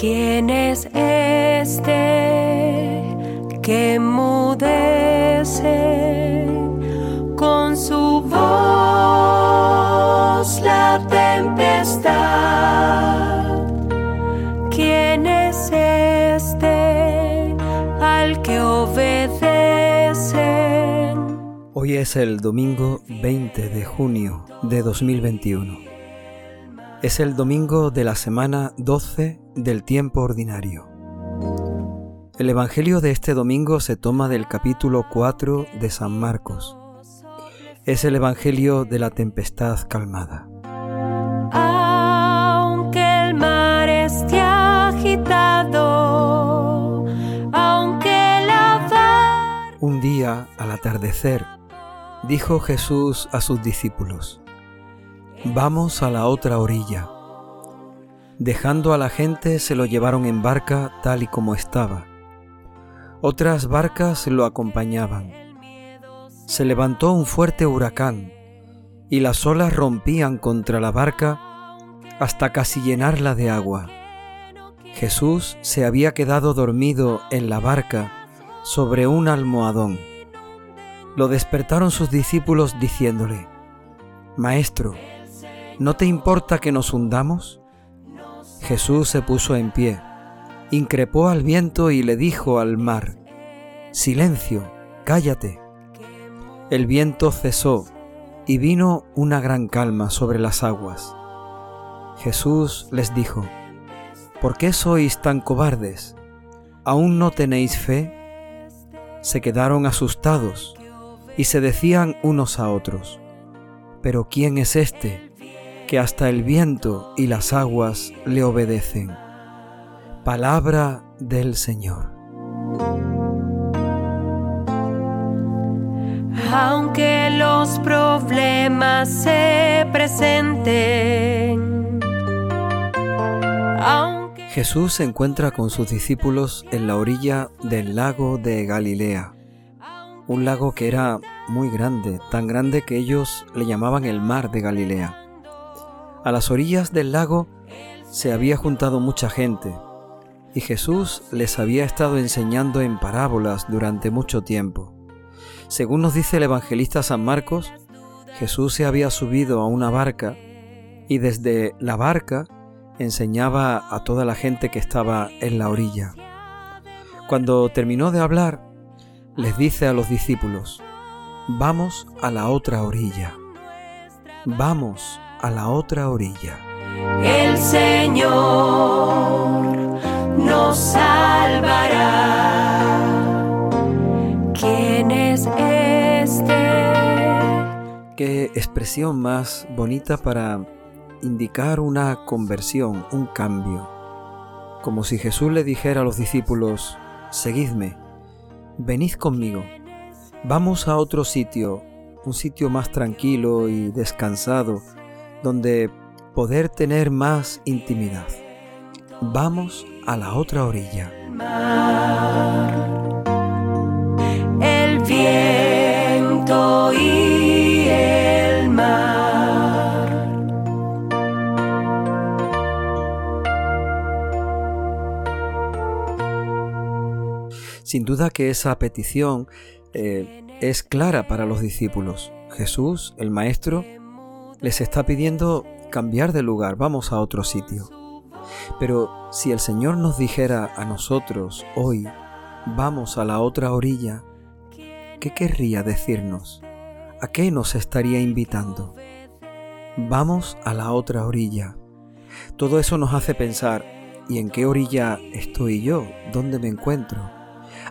¿Quién es este que mudece con su voz la tempestad? ¿Quién es este al que obedecen? Hoy es el domingo 20 de junio de 2021. Es el domingo de la semana 12 del tiempo ordinario. El Evangelio de este domingo se toma del capítulo 4 de San Marcos. Es el Evangelio de la tempestad calmada. Aunque el mar esté agitado, aunque la Un día, al atardecer, dijo Jesús a sus discípulos, Vamos a la otra orilla. Dejando a la gente se lo llevaron en barca tal y como estaba. Otras barcas lo acompañaban. Se levantó un fuerte huracán y las olas rompían contra la barca hasta casi llenarla de agua. Jesús se había quedado dormido en la barca sobre un almohadón. Lo despertaron sus discípulos diciéndole, Maestro, ¿No te importa que nos hundamos? Jesús se puso en pie, increpó al viento y le dijo al mar, Silencio, cállate. El viento cesó y vino una gran calma sobre las aguas. Jesús les dijo, ¿por qué sois tan cobardes? ¿Aún no tenéis fe? Se quedaron asustados y se decían unos a otros, ¿pero quién es este? Que hasta el viento y las aguas le obedecen. Palabra del Señor. Aunque los problemas se presenten. Jesús se encuentra con sus discípulos en la orilla del lago de Galilea, un lago que era muy grande, tan grande que ellos le llamaban el mar de Galilea. A las orillas del lago se había juntado mucha gente y Jesús les había estado enseñando en parábolas durante mucho tiempo. Según nos dice el evangelista San Marcos, Jesús se había subido a una barca y desde la barca enseñaba a toda la gente que estaba en la orilla. Cuando terminó de hablar, les dice a los discípulos, vamos a la otra orilla, vamos a la otra orilla. El Señor nos salvará. ¿Quién es este? Qué expresión más bonita para indicar una conversión, un cambio. Como si Jesús le dijera a los discípulos, seguidme, venid conmigo, vamos a otro sitio, un sitio más tranquilo y descansado, donde poder tener más intimidad. Vamos a la otra orilla. El viento y el mar. Sin duda que esa petición eh, es clara para los discípulos. Jesús, el Maestro, les está pidiendo cambiar de lugar, vamos a otro sitio. Pero si el Señor nos dijera a nosotros hoy, vamos a la otra orilla, ¿qué querría decirnos? ¿A qué nos estaría invitando? Vamos a la otra orilla. Todo eso nos hace pensar, ¿y en qué orilla estoy yo? ¿Dónde me encuentro?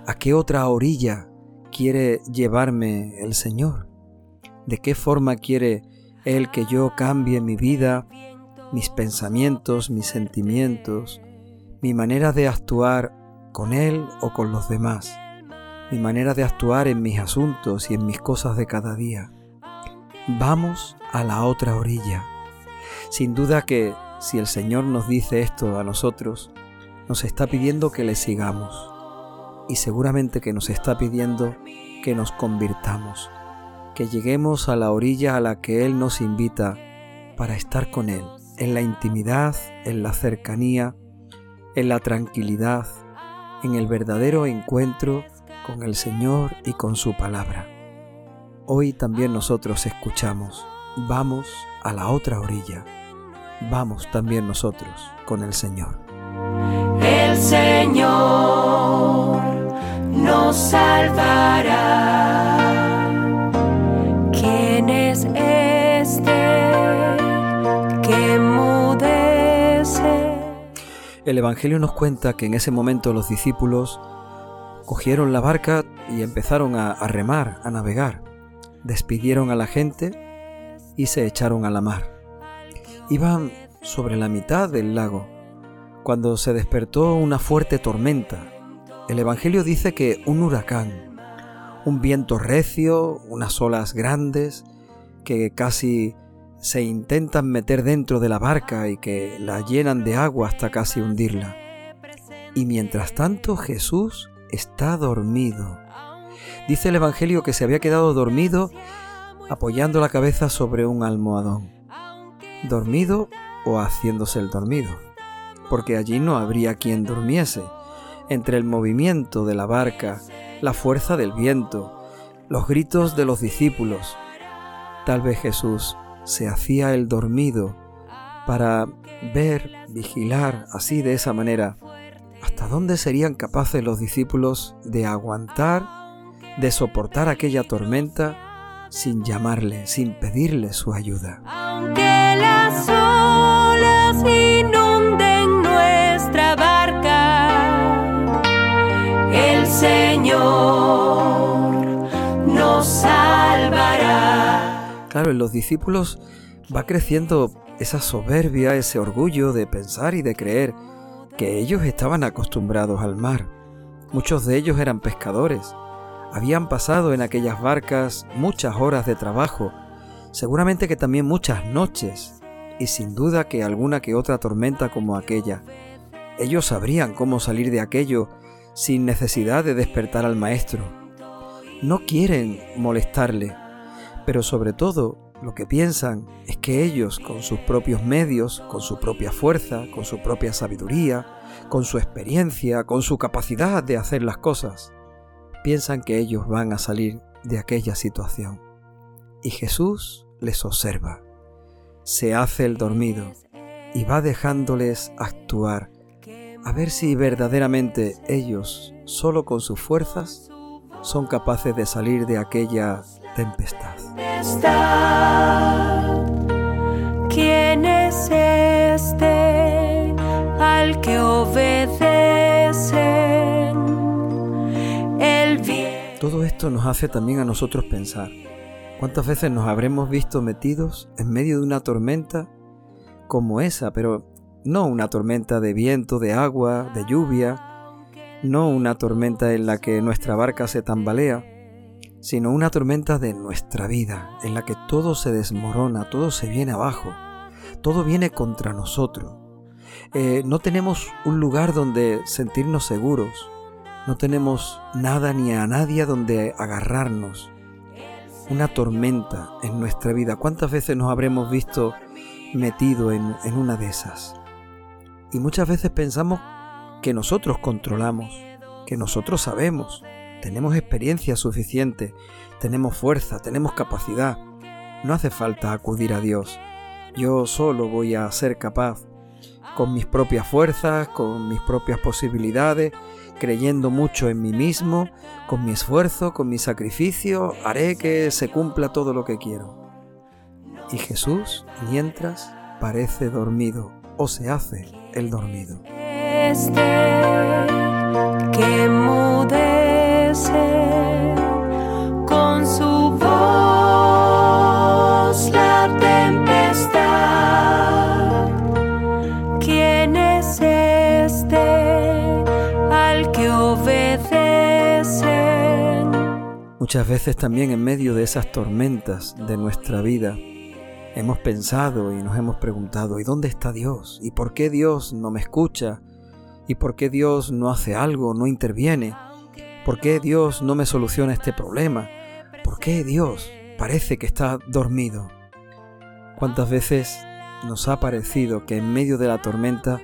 ¿A qué otra orilla quiere llevarme el Señor? ¿De qué forma quiere el que yo cambie mi vida, mis pensamientos, mis sentimientos, mi manera de actuar con Él o con los demás, mi manera de actuar en mis asuntos y en mis cosas de cada día. Vamos a la otra orilla. Sin duda que si el Señor nos dice esto a nosotros, nos está pidiendo que le sigamos y seguramente que nos está pidiendo que nos convirtamos que lleguemos a la orilla a la que Él nos invita para estar con Él, en la intimidad, en la cercanía, en la tranquilidad, en el verdadero encuentro con el Señor y con su palabra. Hoy también nosotros escuchamos, vamos a la otra orilla, vamos también nosotros con el Señor. El Señor nos salvará. El Evangelio nos cuenta que en ese momento los discípulos cogieron la barca y empezaron a, remar, a navegar. Despidieron a la gente y se echaron a la mar. Iban sobre la mitad del lago cuando se despertó una fuerte tormenta. El Evangelio dice que un huracán, un viento recio, unas olas grandes que casi se intentan meter dentro de la barca y que la llenan de agua hasta casi hundirla. Y mientras tanto Jesús está dormido. Dice el Evangelio que se había quedado dormido apoyando la cabeza sobre un almohadón. Dormido o haciéndose el dormido, porque allí no habría quien durmiese. Entre el movimiento de la barca, la fuerza del viento, los gritos de los discípulos, tal vez Jesús se hacía el dormido para ver, vigilar así de esa manera, hasta dónde serían capaces los discípulos de aguantar, de soportar aquella tormenta sin llamarle, sin pedirle su ayuda. Claro, en los discípulos va creciendo esa soberbia, ese orgullo de pensar y de creer que ellos estaban acostumbrados al mar. Muchos de ellos eran pescadores. Habían pasado en aquellas barcas muchas horas de trabajo, seguramente que también muchas noches, y sin duda que alguna que otra tormenta como aquella. Ellos sabrían cómo salir de aquello sin necesidad de despertar al maestro. No quieren molestarle, pero sobre todo lo que piensan es que ellos, con sus propios medios, con su propia fuerza, con su propia sabiduría, con su experiencia, con su capacidad de hacer las cosas, piensan que ellos van a salir de aquella situación. Y Jesús les observa, se hace el dormido y va dejándoles actuar, a ver si verdaderamente ellos, solo con sus fuerzas, son capaces de salir de aquella tempestad. Está. ¿Quién es este al que obedecen? El bien. Todo esto nos hace también a nosotros pensar. ¿Cuántas veces nos habremos visto metidos en medio de una tormenta como esa, pero no una tormenta de viento, de agua, de lluvia, no una tormenta en la que nuestra barca se tambalea, sino una tormenta de nuestra vida, en la que todo se desmorona, todo se viene abajo, todo viene contra nosotros. Eh, no tenemos un lugar donde sentirnos seguros, no tenemos nada ni a nadie donde agarrarnos. Una tormenta en nuestra vida. ¿Cuántas veces nos habremos visto metido en, en una de esas? Y muchas veces pensamos que nosotros controlamos, que nosotros sabemos, tenemos experiencia suficiente, tenemos fuerza, tenemos capacidad. No hace falta acudir a Dios. Yo solo voy a ser capaz, con mis propias fuerzas, con mis propias posibilidades, creyendo mucho en mí mismo, con mi esfuerzo, con mi sacrificio, haré que se cumpla todo lo que quiero. Y Jesús, mientras, parece dormido o se hace el dormido. Este con su voz la tempestad. ¿Quién es este al que? Muchas veces también en medio de esas tormentas de nuestra vida hemos pensado y nos hemos preguntado, ¿y dónde está Dios? ¿Y por qué Dios no me escucha? ¿Y por qué Dios no hace algo, no interviene? ¿Por qué Dios no me soluciona este problema? ¿Por qué Dios parece que está dormido? ¿Cuántas veces nos ha parecido que en medio de la tormenta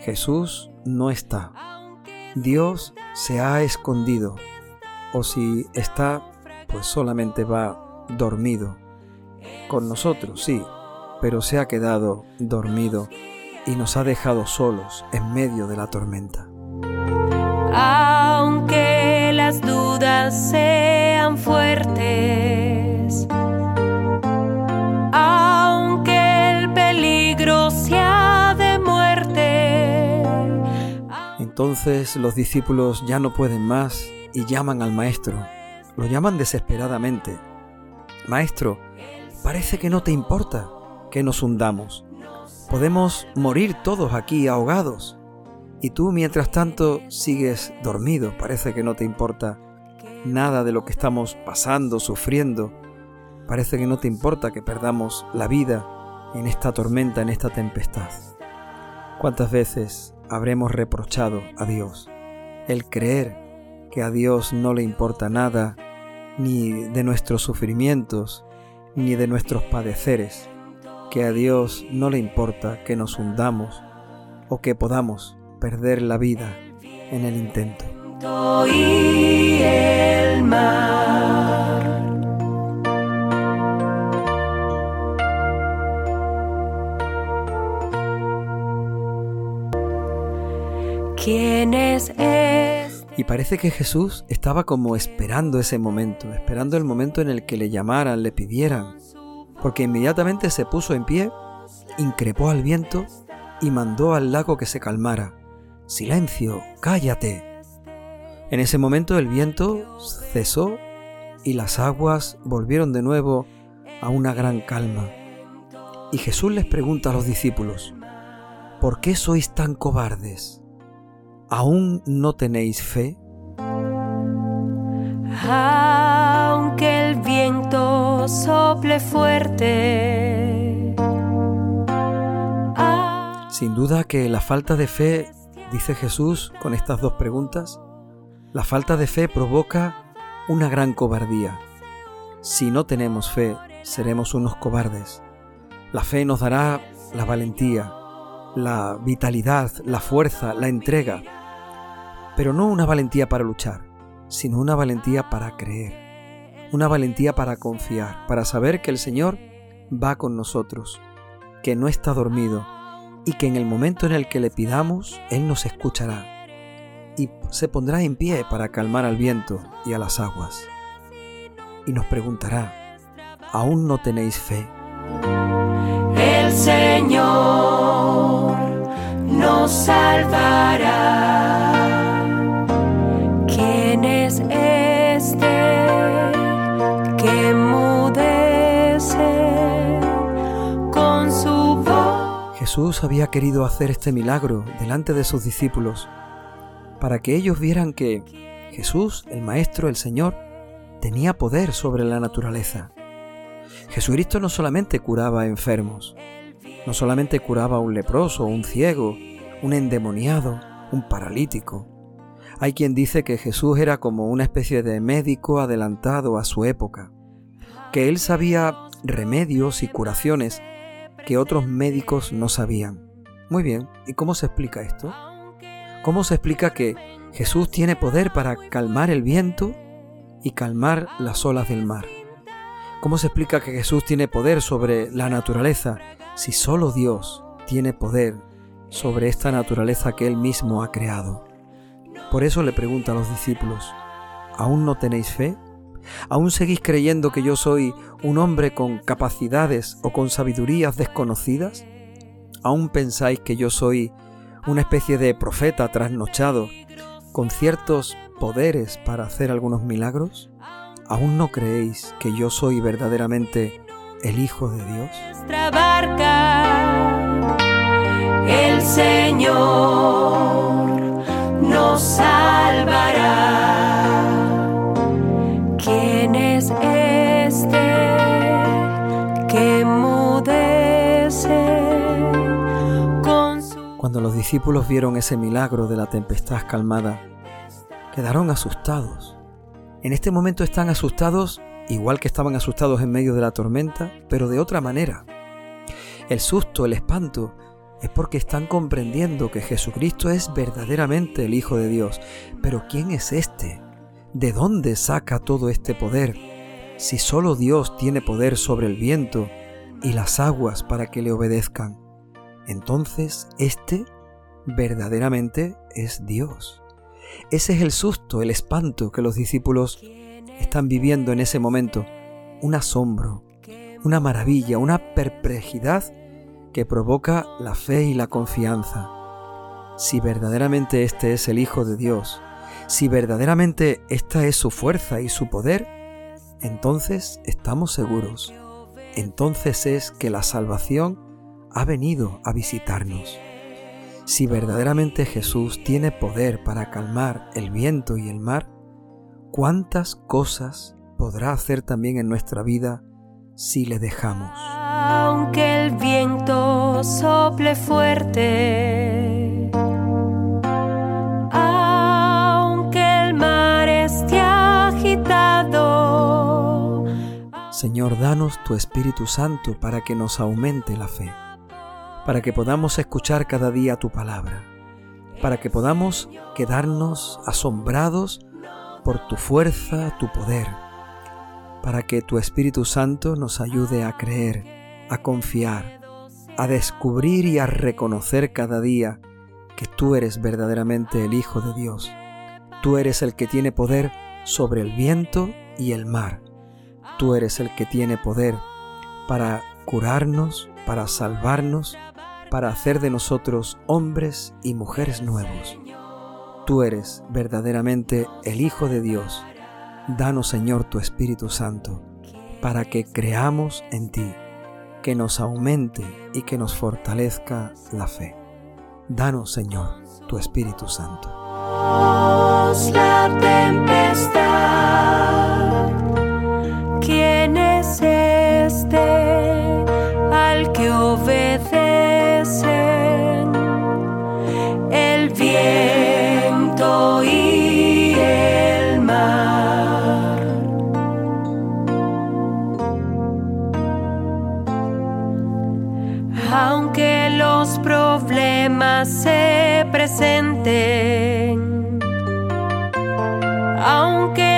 Jesús no está. Dios se ha escondido, o si está, pues solamente va dormido. Con nosotros, sí, pero se ha quedado dormido y nos ha dejado solos en medio de la tormenta. Sean fuertes, aunque el peligro sea de muerte. Entonces los discípulos ya no pueden más y llaman al maestro. Lo llaman desesperadamente. Maestro, parece que no te importa que nos hundamos. Podemos morir todos aquí ahogados. Y tú, mientras tanto, sigues dormido. Parece que no te importa nada de lo que estamos pasando, sufriendo. Parece que no te importa que perdamos la vida en esta tormenta, en esta tempestad. ¿Cuántas veces habremos reprochado a Dios el creer que a Dios no le importa nada, ni de nuestros sufrimientos, ni de nuestros padeceres? que a Dios no le importa que nos hundamos o que podamos perder la vida en el intento. Y el mar. ¿Quién es este? Y parece que Jesús estaba como esperando ese momento, esperando el momento en el que le llamaran, le pidieran, porque inmediatamente se puso en pie, increpó al viento y mandó al lago que se calmara. Silencio, cállate. En ese momento el viento cesó y las aguas volvieron de nuevo a una gran calma. Y Jesús les pregunta a los discípulos, ¿por qué sois tan cobardes? ¿Aún no tenéis fe? Aunque el viento sople fuerte. Sin duda que la falta de fe, dice Jesús con estas dos preguntas, la falta de fe provoca una gran cobardía. Si no tenemos fe, seremos unos cobardes. La fe nos dará la valentía, la vitalidad, la fuerza, la entrega, pero no una valentía para luchar, sino una valentía para creer, una valentía para confiar, para saber que el Señor va con nosotros, que no está dormido y que en el momento en el que le pidamos, Él nos escuchará y se pondrá en pie para calmar al viento y a las aguas. Y nos preguntará, ¿aún no tenéis fe? el Señor nos salvará. ¿Quién es este que mudece con su voz? Jesús había querido hacer este milagro delante de sus discípulos para que ellos vieran que Jesús, el Maestro, el Señor, tenía poder sobre la naturaleza. Jesucristo no solamente curaba enfermos, no solamente curaba a un leproso, un ciego, un endemoniado, un paralítico. Hay quien dice que Jesús era como una especie de médico adelantado a su época, que él sabía remedios y curaciones que otros médicos no sabían. Muy bien, ¿y cómo se explica esto? ¿Cómo se explica que Jesús tiene poder para calmar el viento y calmar las olas del mar? ¿Cómo se explica que Jesús tiene poder sobre la naturaleza si solo Dios tiene poder sobre esta naturaleza que Él mismo ha creado? Por eso le pregunta a los discípulos, ¿aún no tenéis fe? ¿Aún seguís creyendo que yo soy un hombre con capacidades o con sabidurías desconocidas? ¿Aún pensáis que yo soy una especie de profeta trasnochado con ciertos poderes para hacer algunos milagros? ¿Aún no creéis que yo soy verdaderamente el Hijo de Dios? Cuando los discípulos vieron ese milagro de la tempestad calmada, quedaron asustados. En este momento están asustados igual que estaban asustados en medio de la tormenta, pero de otra manera. El susto, el espanto, es porque están comprendiendo que Jesucristo es verdaderamente el Hijo de Dios. Pero ¿quién es este? ¿De dónde saca todo este poder? Si solo Dios tiene poder sobre el viento y las aguas para que le obedezcan, entonces este verdaderamente es Dios. Ese es el susto, el espanto que los discípulos están viviendo en ese momento. Un asombro, una maravilla, una perplejidad que provoca la fe y la confianza. Si verdaderamente este es el Hijo de Dios, si verdaderamente esta es su fuerza y su poder, entonces estamos seguros. Entonces es que la salvación ha venido a visitarnos. Si verdaderamente Jesús tiene poder para calmar el viento y el mar, ¿cuántas cosas podrá hacer también en nuestra vida si le dejamos? Aunque el viento sople fuerte, aunque el mar esté agitado. Señor, danos tu Espíritu Santo para que nos aumente la fe, para que podamos escuchar cada día tu palabra, para que podamos quedarnos asombrados por tu fuerza, tu poder, para que tu Espíritu Santo nos ayude a creer a confiar, a descubrir y a reconocer cada día que tú eres verdaderamente el Hijo de Dios. Tú eres el que tiene poder sobre el viento y el mar. Tú eres el que tiene poder para curarnos, para salvarnos, para hacer de nosotros hombres y mujeres nuevos. Tú eres verdaderamente el Hijo de Dios. Danos, Señor, tu Espíritu Santo, para que creamos en ti que nos aumente y que nos fortalezca la fe. Danos, Señor, tu Espíritu Santo. Los problemas se presenten, aunque